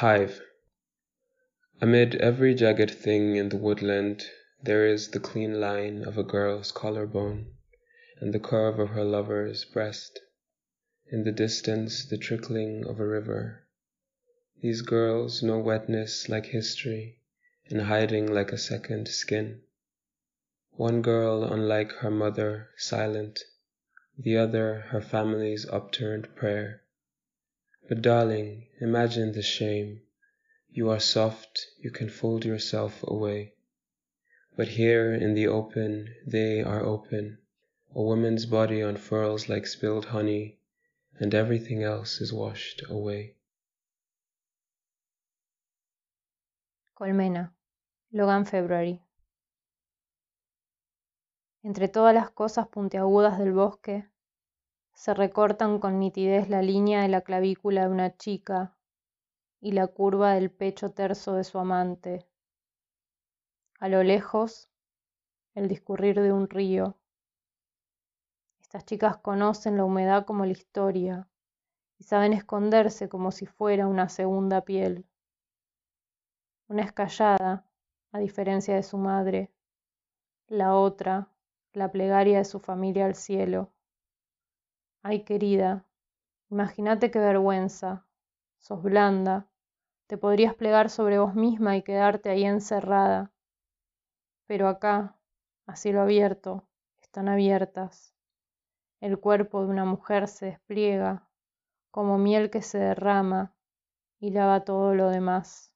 Hive Amid every jagged thing in the woodland there is the clean line of a girl's collar bone and the curve of her lover's breast, in the distance the trickling of a river. These girls know wetness like history and hiding like a second skin. One girl unlike her mother, silent, the other her family's upturned prayer. But darling, imagine the shame. You are soft, you can fold yourself away. But here in the open they are open. A woman's body unfurls like spilled honey, and everything else is washed away. Colmena, Logan February. Entre todas las cosas puntiagudas del bosque, se recortan con nitidez la línea de la clavícula de una chica y la curva del pecho terso de su amante. A lo lejos, el discurrir de un río. Estas chicas conocen la humedad como la historia y saben esconderse como si fuera una segunda piel. Una escallada, a diferencia de su madre, la otra la plegaria de su familia al cielo. Ay, querida, imagínate qué vergüenza, sos blanda, te podrías plegar sobre vos misma y quedarte ahí encerrada. Pero acá, a cielo abierto, están abiertas. El cuerpo de una mujer se despliega como miel que se derrama y lava todo lo demás.